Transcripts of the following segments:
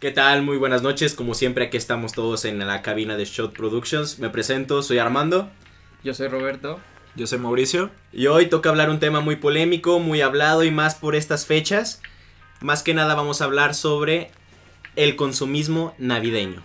¿Qué tal? Muy buenas noches. Como siempre, aquí estamos todos en la cabina de Shot Productions. Me presento, soy Armando. Yo soy Roberto. Yo soy Mauricio. Y hoy toca hablar un tema muy polémico, muy hablado y más por estas fechas. Más que nada vamos a hablar sobre el consumismo navideño.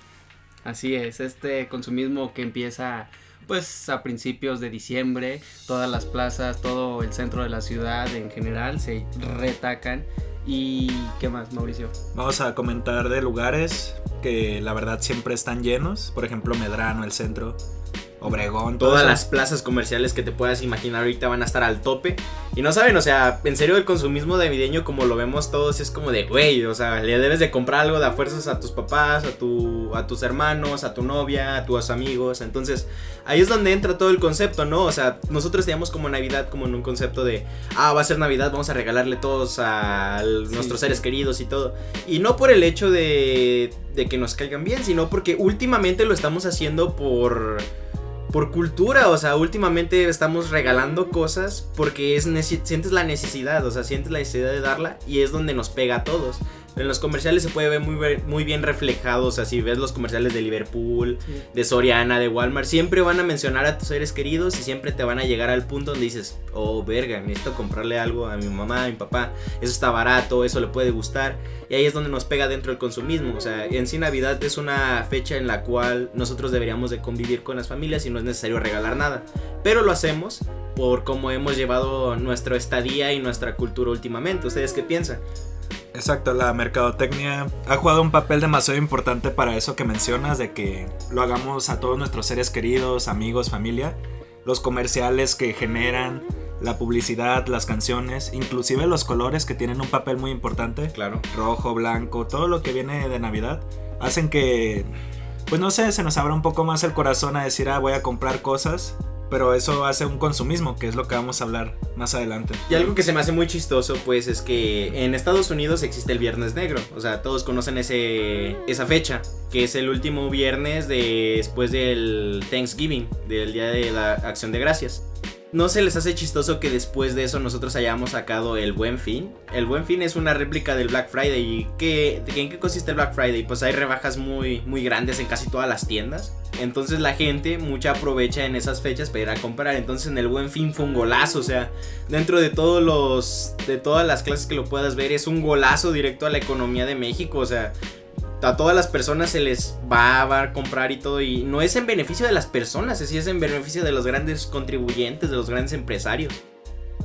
Así es, este consumismo que empieza pues a principios de diciembre, todas las plazas, todo el centro de la ciudad en general se retacan ¿Y qué más, Mauricio? Vamos a comentar de lugares que la verdad siempre están llenos. Por ejemplo, Medrano, el centro. Obregón. Todas las plazas comerciales que te puedas imaginar ahorita van a estar al tope. Y no saben, o sea, en serio el consumismo navideño como lo vemos todos es como de, güey, o sea, le debes de comprar algo de a fuerzas a tus papás, a, tu, a tus hermanos, a tu novia, a tus amigos. Entonces, ahí es donde entra todo el concepto, ¿no? O sea, nosotros teníamos como Navidad como en un concepto de, ah, va a ser Navidad, vamos a regalarle todos a nuestros seres queridos y todo. Y no por el hecho de, de que nos caigan bien, sino porque últimamente lo estamos haciendo por por cultura, o sea, últimamente estamos regalando cosas porque es sientes la necesidad, o sea, sientes la necesidad de darla y es donde nos pega a todos. En los comerciales se puede ver muy, muy bien reflejado, o sea, si ves los comerciales de Liverpool, de Soriana, de Walmart, siempre van a mencionar a tus seres queridos y siempre te van a llegar al punto donde dices, oh, verga, necesito comprarle algo a mi mamá, a mi papá, eso está barato, eso le puede gustar. Y ahí es donde nos pega dentro el consumismo, o sea, en sí Navidad es una fecha en la cual nosotros deberíamos de convivir con las familias y no es necesario regalar nada, pero lo hacemos por cómo hemos llevado nuestra estadía y nuestra cultura últimamente. ¿Ustedes qué piensan? Exacto, la mercadotecnia ha jugado un papel demasiado importante para eso que mencionas, de que lo hagamos a todos nuestros seres queridos, amigos, familia. Los comerciales que generan, la publicidad, las canciones, inclusive los colores que tienen un papel muy importante. Claro. Rojo, blanco, todo lo que viene de Navidad, hacen que, pues no sé, se nos abra un poco más el corazón a decir, ah, voy a comprar cosas pero eso hace un consumismo, que es lo que vamos a hablar más adelante. Y algo que se me hace muy chistoso, pues, es que en Estados Unidos existe el Viernes Negro. O sea, todos conocen ese, esa fecha, que es el último viernes después del Thanksgiving, del Día de la Acción de Gracias. ¿No se les hace chistoso que después de eso nosotros hayamos sacado el Buen Fin? El Buen Fin es una réplica del Black Friday. ¿Y qué, en qué consiste el Black Friday? Pues hay rebajas muy, muy grandes en casi todas las tiendas. Entonces la gente mucha aprovecha en esas fechas para ir a comprar. Entonces en el Buen Fin fue un golazo. O sea, dentro de todos los. de todas las clases que lo puedas ver, es un golazo directo a la economía de México. O sea, a todas las personas se les va a comprar y todo. Y no es en beneficio de las personas, es, es en beneficio de los grandes contribuyentes, de los grandes empresarios.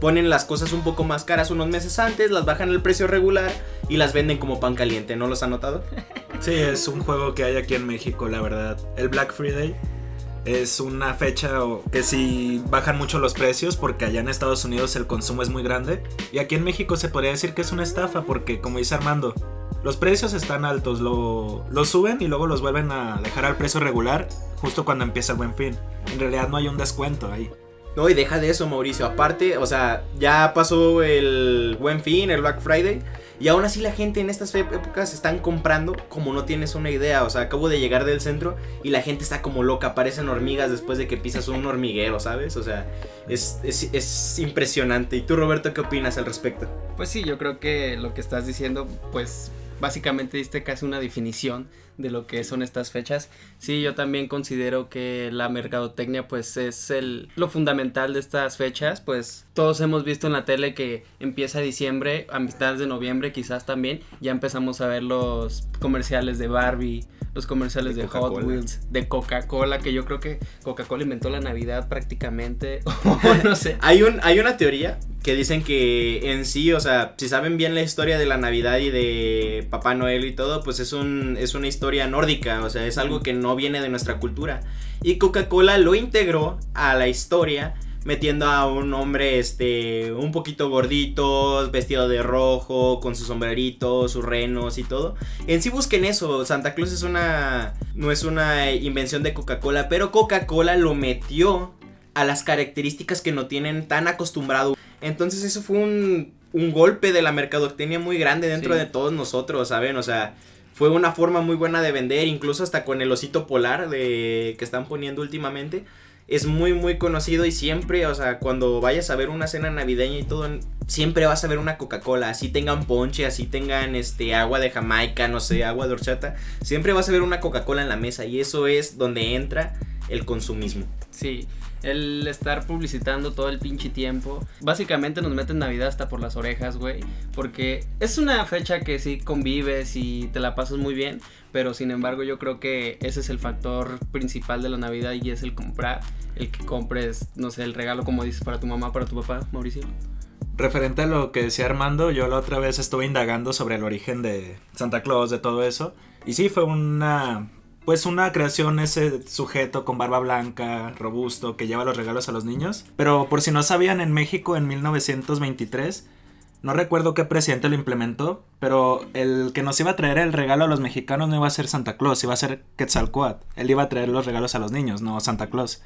Ponen las cosas un poco más caras unos meses antes, las bajan el precio regular y las venden como pan caliente. ¿No los han notado? Sí, es un juego que hay aquí en México, la verdad. El Black Friday es una fecha que si bajan mucho los precios porque allá en Estados Unidos el consumo es muy grande y aquí en México se podría decir que es una estafa porque como dice Armando, los precios están altos, lo, suben y luego los vuelven a dejar al precio regular justo cuando empieza el buen fin. En realidad no hay un descuento ahí. No, y deja de eso, Mauricio. Aparte, o sea, ya pasó el buen fin, el Black Friday. Y aún así la gente en estas épocas están comprando como no tienes una idea. O sea, acabo de llegar del centro y la gente está como loca. Parecen hormigas después de que pisas un hormiguero, ¿sabes? O sea, es, es, es impresionante. ¿Y tú, Roberto, qué opinas al respecto? Pues sí, yo creo que lo que estás diciendo, pues básicamente diste casi una definición de lo que son estas fechas. Sí, yo también considero que la mercadotecnia pues es el lo fundamental de estas fechas, pues todos hemos visto en la tele que empieza diciembre, a mitad de noviembre quizás también, ya empezamos a ver los comerciales de Barbie, los comerciales de, Hot Wheels, de Coca-Cola, que yo creo que Coca-Cola inventó la Navidad prácticamente, no sé. hay, un, hay una teoría que dicen que en sí, o sea, si saben bien la historia de la Navidad y de Papá Noel y todo, pues es, un, es una historia nórdica, o sea, es algo que no viene de nuestra cultura. Y Coca-Cola lo integró a la historia metiendo a un hombre este un poquito gordito, vestido de rojo, con su sombrerito, sus renos y todo. En sí busquen eso, Santa Claus es una no es una invención de Coca-Cola, pero Coca-Cola lo metió a las características que no tienen tan acostumbrado. Entonces eso fue un, un golpe de la mercadotecnia muy grande dentro de todos nosotros, ¿saben? O sea, fue una forma muy buena de vender, incluso hasta con el osito polar de que están poniendo últimamente. es muy muy conocido y siempre, o sea, cuando vayas a ver una cena navideña y todo, siempre vas a ver una Coca-Cola, así tengan ponche, así tengan este agua de Jamaica, no sé, agua de horchata, siempre vas a ver una Coca-Cola en la mesa y eso es donde entra el consumismo. Sí, el estar publicitando todo el pinche tiempo. Básicamente nos meten Navidad hasta por las orejas, güey. Porque es una fecha que sí convives y te la pasas muy bien. Pero sin embargo yo creo que ese es el factor principal de la Navidad y es el comprar. El que compres, no sé, el regalo como dices para tu mamá, para tu papá, Mauricio. Referente a lo que decía Armando, yo la otra vez estuve indagando sobre el origen de Santa Claus, de todo eso. Y sí, fue una pues una creación ese sujeto con barba blanca, robusto, que lleva los regalos a los niños. Pero por si no sabían, en México en 1923, no recuerdo qué presidente lo implementó, pero el que nos iba a traer el regalo a los mexicanos no iba a ser Santa Claus, iba a ser Quetzalcoatl. Él iba a traer los regalos a los niños, no Santa Claus.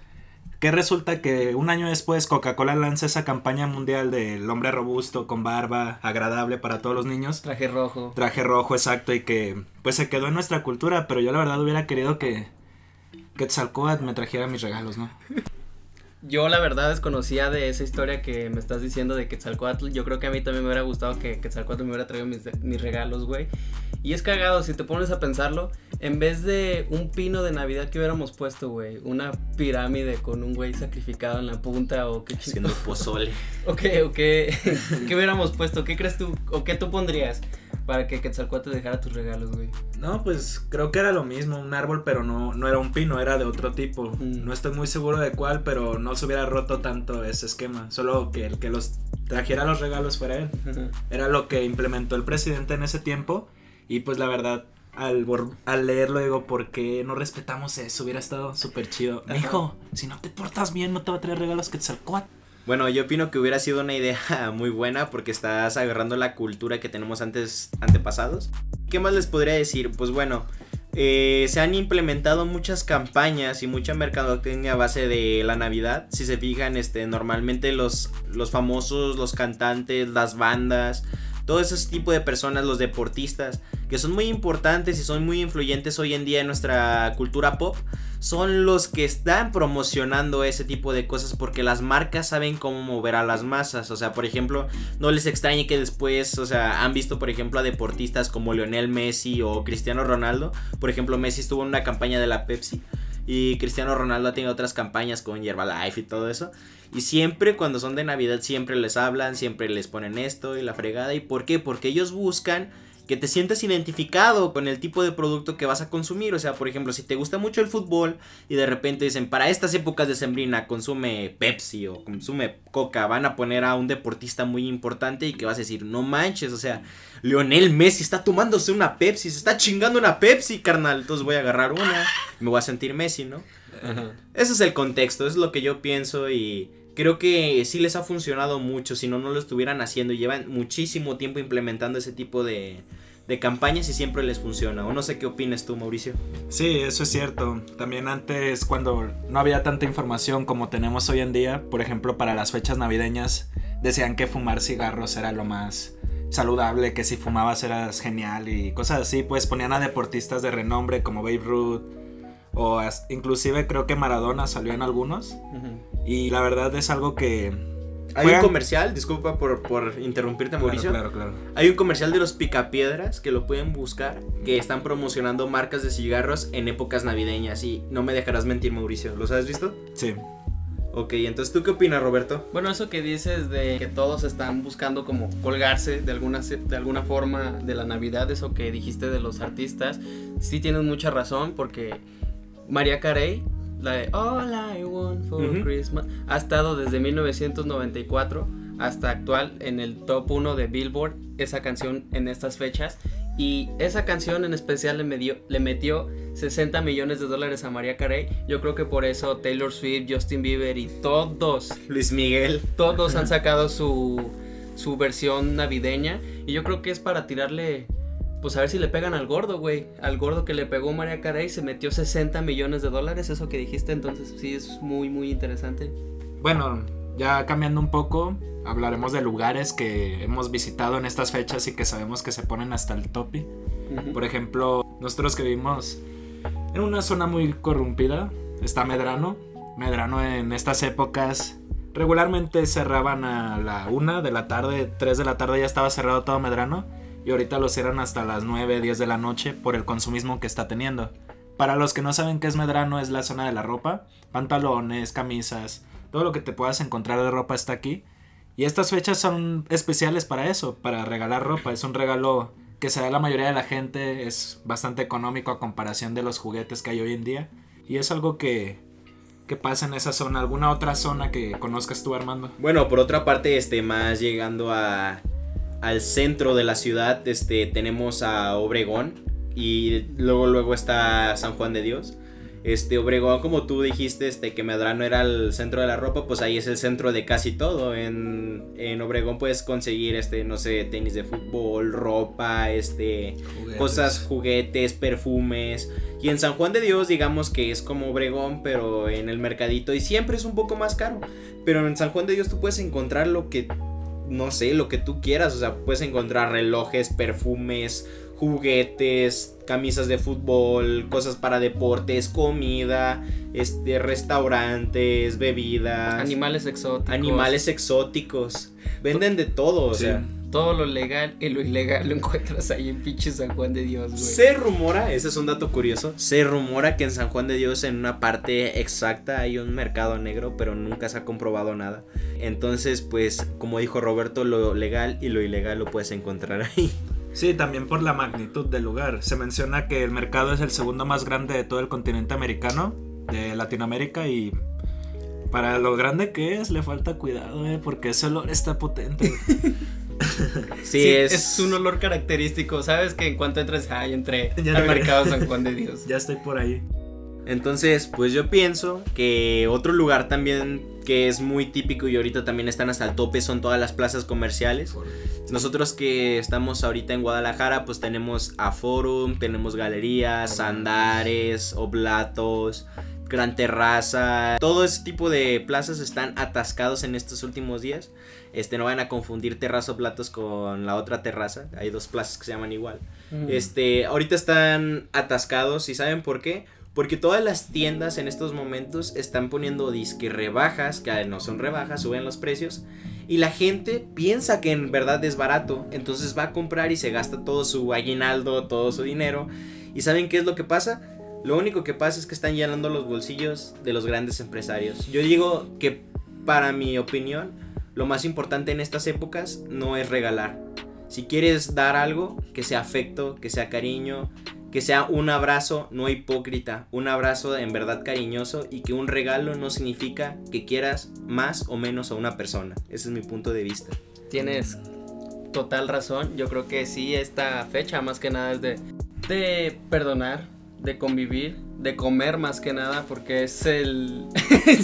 Que resulta que un año después Coca-Cola lanza esa campaña mundial del hombre robusto con barba, agradable para todos los niños. Traje rojo. Traje rojo, exacto, y que pues se quedó en nuestra cultura, pero yo la verdad hubiera querido que Quetzalcoatl me trajera mis regalos, ¿no? Yo la verdad desconocía de esa historia que me estás diciendo de Quetzalcoatl. Yo creo que a mí también me hubiera gustado que Quetzalcoatl me hubiera traído mis, mis regalos, güey. Y es cagado, si te pones a pensarlo, en vez de un pino de Navidad que hubiéramos puesto, güey, una pirámide con un güey sacrificado en la punta o qué Haciendo pozole. ok, ok. ¿Qué hubiéramos puesto? ¿Qué crees tú? ¿O qué tú pondrías para que Quetzalcóatl te dejara tus regalos, güey? No, pues creo que era lo mismo, un árbol, pero no, no era un pino, era de otro tipo. Mm. No estoy muy seguro de cuál, pero no se hubiera roto tanto ese esquema. Solo que el que los trajera los regalos fuera él. Era lo que implementó el presidente en ese tiempo. Y pues la verdad, al, al leerlo digo, ¿por qué no respetamos eso? Hubiera estado súper chido. Mijo, si no te portas bien, no te va a traer regalos Quetzalcóatl. Bueno, yo opino que hubiera sido una idea muy buena porque estás agarrando la cultura que tenemos antes, antepasados. ¿Qué más les podría decir? Pues bueno, eh, se han implementado muchas campañas y mucha mercadotecnia a base de la Navidad. Si se fijan, este, normalmente los, los famosos, los cantantes, las bandas, todo ese tipo de personas, los deportistas, que son muy importantes y son muy influyentes hoy en día en nuestra cultura pop, son los que están promocionando ese tipo de cosas porque las marcas saben cómo mover a las masas. O sea, por ejemplo, no les extrañe que después, o sea, han visto, por ejemplo, a deportistas como Lionel Messi o Cristiano Ronaldo. Por ejemplo, Messi estuvo en una campaña de la Pepsi. Y Cristiano Ronaldo ha tenido otras campañas con Herbalife y todo eso. Y siempre cuando son de Navidad siempre les hablan, siempre les ponen esto y la fregada. ¿Y por qué? Porque ellos buscan que te sientas identificado con el tipo de producto que vas a consumir. O sea, por ejemplo, si te gusta mucho el fútbol y de repente dicen, para estas épocas de sembrina consume Pepsi o consume Coca, van a poner a un deportista muy importante y que vas a decir, no manches, o sea, Lionel Messi está tomándose una Pepsi, se está chingando una Pepsi, carnal. Entonces voy a agarrar una, me voy a sentir Messi, ¿no? Ajá. Ese es el contexto, es lo que yo pienso y creo que sí les ha funcionado mucho, si no, no lo estuvieran haciendo. Llevan muchísimo tiempo implementando ese tipo de, de campañas y siempre les funciona. O no sé qué opinas tú, Mauricio. Sí, eso es cierto. También antes, cuando no había tanta información como tenemos hoy en día, por ejemplo, para las fechas navideñas, decían que fumar cigarros era lo más saludable, que si fumabas eras genial y cosas así, pues ponían a deportistas de renombre como Babe Ruth o inclusive creo que Maradona salió en algunos Ujú. Y la verdad es algo que Hay Juegan- un comercial, disculpa por, por interrumpirte, Mauricio. Claro, claro, claro. Hay un comercial de los picapiedras que lo pueden buscar, que están promocionando marcas de cigarros en épocas navideñas. Y no me dejarás mentir, Mauricio. ¿Los has visto? Sí. Ok, entonces ¿tú qué opinas, Roberto? Bueno, eso que dices de que todos están buscando como colgarse de alguna, de alguna forma de la Navidad, eso que dijiste de los artistas, sí tienes mucha razón porque María Carey, la de All I Want for. Christmas, ha estado desde 1994 hasta actual en el top 1 de Billboard, esa canción en estas fechas. Y esa canción en especial le, medio- le metió 60 millones de dólares a María Carey. Yo creo que por eso Taylor Swift, Justin Bieber y todos Luis Miguel. todos han sacado su, su versión navideña. Y yo creo que es para tirarle. Pues a ver si le pegan al gordo, güey. Al gordo que le pegó María Carey se metió 60 millones de dólares. Eso que dijiste, entonces sí es muy, muy interesante. Bueno, ya cambiando un poco, hablaremos de lugares que hemos visitado en estas fechas y que sabemos que se ponen hasta el tope. Por ejemplo, nosotros que vivimos en una zona muy corrompida, está Medrano. Medrano en estas épocas regularmente cerraban a la una de la tarde, 3 de la tarde ya estaba cerrado todo Medrano y ahorita lo cierran hasta las 9, 10 de la noche por el consumismo que está teniendo. Para los que no saben qué es Medrano, es la zona de la ropa, pantalones, camisas, todo lo que te puedas encontrar de ropa está aquí. Y estas fechas son especiales para eso, para regalar ropa. Es un regalo que se da a la mayoría de la gente, es bastante económico a comparación de los juguetes que hay hoy en día. Y es algo que, que pasa en esa zona. ¿Alguna otra zona que conozcas tú, Armando? Bueno, por otra parte, este, más llegando a, al centro de la ciudad, este, tenemos a Obregón y luego, luego está San Juan de Dios. Este, Obregón, como tú dijiste, este, que Medrano era el centro de la ropa, pues ahí es el centro de casi todo. En, en Obregón puedes conseguir, este, no sé, tenis de fútbol, ropa, este, Juguetes. cosas, juguetes, perfumes. Y en San Juan de Dios, digamos que es como Obregón, pero en el mercadito y siempre es un poco más caro. Pero en San Juan de Dios tú puedes encontrar lo que, no sé, lo que tú quieras. O sea, puedes encontrar relojes, perfumes, juguetes, camisas de fútbol, cosas para deportes, comida, este, restaurantes, bebidas, Animales exóticos. animales exóticos. Venden de todo, o Sí. sea. Todo lo legal y lo ilegal lo encuentras ahí en pinche San Juan de Dios, güey. Se rumora, ese es un dato curioso, se rumora que en San Juan de Dios en una parte exacta hay un mercado negro, pero nunca se ha comprobado nada. Entonces, pues, como dijo Roberto, lo legal y lo ilegal lo puedes encontrar ahí. Sí, también por la magnitud del lugar. Se menciona que el mercado es el segundo más grande de todo el continente americano, de Latinoamérica y para lo grande que es le falta cuidado, eh, porque ese olor está potente. Sí, Sí, es... es... un olor característico. Sabes que en cuanto entres, ay, entré Ya al no- mercado San Juan de Dios. ya estoy por ahí. Entonces, pues yo pienso que otro lugar también que es muy típico y ahorita también están hasta el tope son todas las plazas comerciales. Nosotros que estamos ahorita en Guadalajara, pues tenemos a Forum, tenemos galerías, Andares, Oblatos, Gran Terraza. Todo ese tipo de plazas están atascados en estos últimos días. Este, no van a confundir Terraza Oblatos con la otra terraza. Hay dos plazas que se llaman igual. Mm. Este, ahorita están atascados y ¿saben por qué? Porque todas las tiendas en estos momentos están poniendo disque rebajas, que no son rebajas, suben los precios. Y la gente piensa que en verdad es barato. Entonces va a comprar y se gasta todo su aguinaldo, todo su dinero. ¿Y saben qué es lo que pasa? Lo único que pasa es que están llenando los bolsillos de los grandes empresarios. Yo digo que para mi opinión, lo más importante en estas épocas no es regalar. Si quieres dar algo, que sea afecto, que sea cariño, que sea un abrazo no hipócrita, un abrazo en verdad cariñoso y que un regalo no significa que quieras más o menos a una persona. Ese es mi punto de vista. Tienes total razón. Yo creo que sí, esta fecha más que nada es de, de perdonar, de convivir, de comer más que nada, porque es el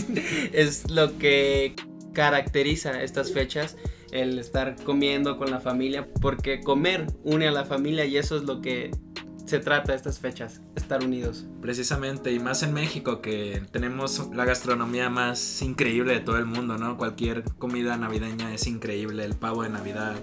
es lo que caracteriza estas fechas, el estar comiendo con la familia, porque comer une a la familia y eso es lo que se trata estas fechas, estar unidos. Precisamente, y más en México, que tenemos la gastronomía más increíble de todo el mundo, ¿no? Cualquier comida navideña es increíble, el pavo de Navidad,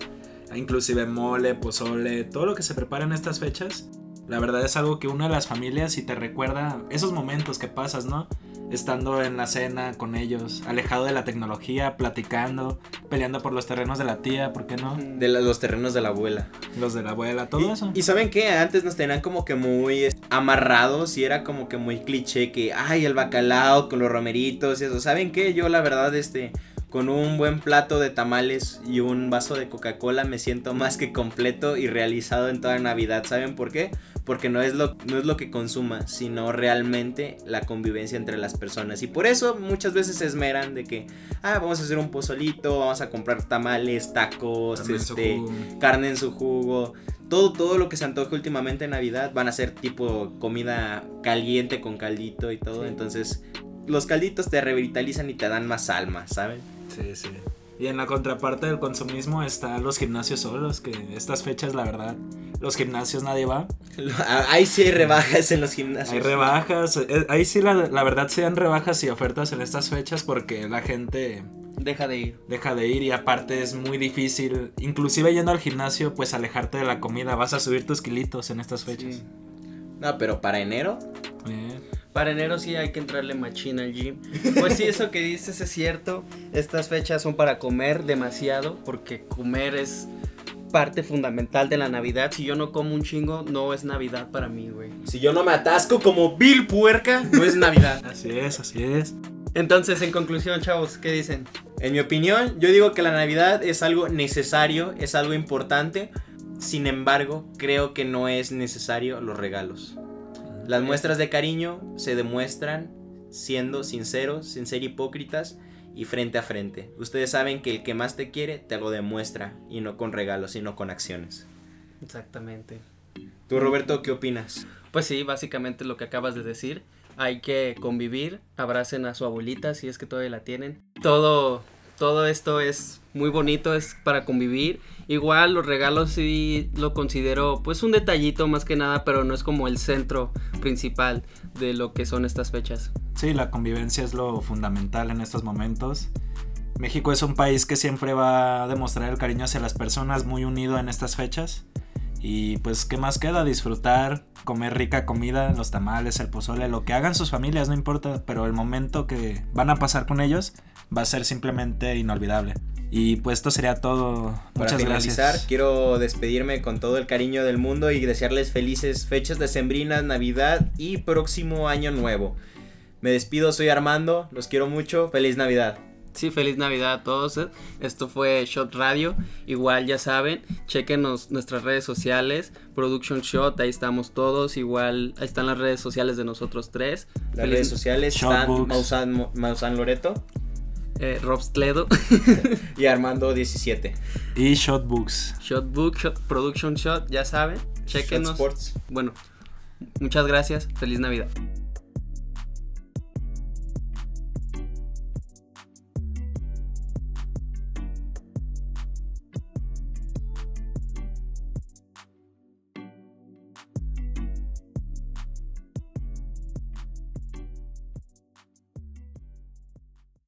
inclusive mole, pozole, todo lo que se prepara en estas fechas. La verdad es algo que une a las familias y te recuerda esos momentos que pasas, ¿no? Estando en la cena con ellos, alejado de la tecnología, platicando, peleando por los terrenos de la tía, ¿por qué no? De la- los terrenos de la abuela. Los de la abuela, todo y, eso. y saben que antes nos tenían como que muy amarrados y era como que muy cliché que, ay, el bacalao con los romeritos y eso. ¿Saben qué? Yo la verdad, este, con un buen plato de tamales y un vaso de Coca-Cola me siento más que completo y realizado en toda Navidad. ¿Saben por qué? Porque no es, lo, no es lo que consuma, sino realmente la convivencia entre las personas. Y por eso muchas veces se esmeran de que, ah, vamos a hacer un pozolito, vamos a comprar tamales, tacos, su este, jugo. carne en su jugo. Todo, todo lo que se antoje últimamente en Navidad van a ser tipo comida caliente con caldito y todo. Sí. Entonces, los calditos te revitalizan y te dan más alma, ¿saben? Sí, sí. Y en la contraparte del consumismo está los gimnasios solos, que estas fechas, la verdad, los gimnasios nadie va. Ahí sí hay rebajas en los gimnasios. Hay rebajas, eh, ahí sí la, la verdad se dan rebajas y ofertas en estas fechas porque la gente Deja de ir. deja de ir y aparte es muy difícil, inclusive yendo al gimnasio, pues alejarte de la comida, vas a subir tus kilitos en estas fechas. Sí. No, pero para enero, Eh, Para enero sí hay que entrarle machina al gym. Pues sí, eso que dices es cierto. Estas fechas son para comer demasiado, porque comer es parte fundamental de la Navidad. Si yo no como un chingo, no es Navidad para mí, güey. Si yo no me atasco como Bill Puerca, no es Navidad. Así es, así es. Entonces, en conclusión, chavos, ¿qué dicen? En mi opinión, yo digo que la Navidad es algo necesario, es algo importante. Sin embargo, creo que no es necesario los regalos. Las muestras de cariño se demuestran siendo sinceros, sin ser hipócritas y frente a frente. Ustedes saben que el que más te quiere te lo demuestra y no con regalos, sino con acciones. Exactamente. ¿Tú, Roberto, qué opinas? Pues sí, básicamente lo que acabas de decir. Hay que convivir, abracen a su abuelita si es que todavía la tienen. Todo, todo esto es muy bonito, es para convivir. Igual los regalos sí lo considero pues un detallito más que nada, pero no es como el centro principal de lo que son estas fechas. Sí, la convivencia es lo fundamental en estos momentos. México es un país que siempre va a demostrar el cariño hacia las personas, muy unido en estas fechas. Y pues, ¿qué más queda? Disfrutar, comer rica comida, los tamales, el pozole, lo que hagan sus familias, no importa, pero el momento que van a pasar con ellos va a ser simplemente inolvidable. Y pues esto sería todo. Para Muchas finalizar, gracias. quiero despedirme con todo el cariño del mundo y desearles felices fechas decembrinas, Navidad y próximo año nuevo. Me despido, soy Armando, los quiero mucho, feliz Navidad. Sí, feliz Navidad a todos. ¿eh? Esto fue Shot Radio. Igual ya saben, chequenos nuestras redes sociales, Production Shot, ahí estamos todos. Igual ahí están las redes sociales de nosotros tres. Las Feliz- redes sociales están. Mausan, Mausan Loreto Eh, Robs Tledo, y Armando17. Y Shotbooks. Shotbook, Shot Production Shot, ya saben, Shot chequenos. Sports. Bueno, muchas gracias. Feliz Navidad.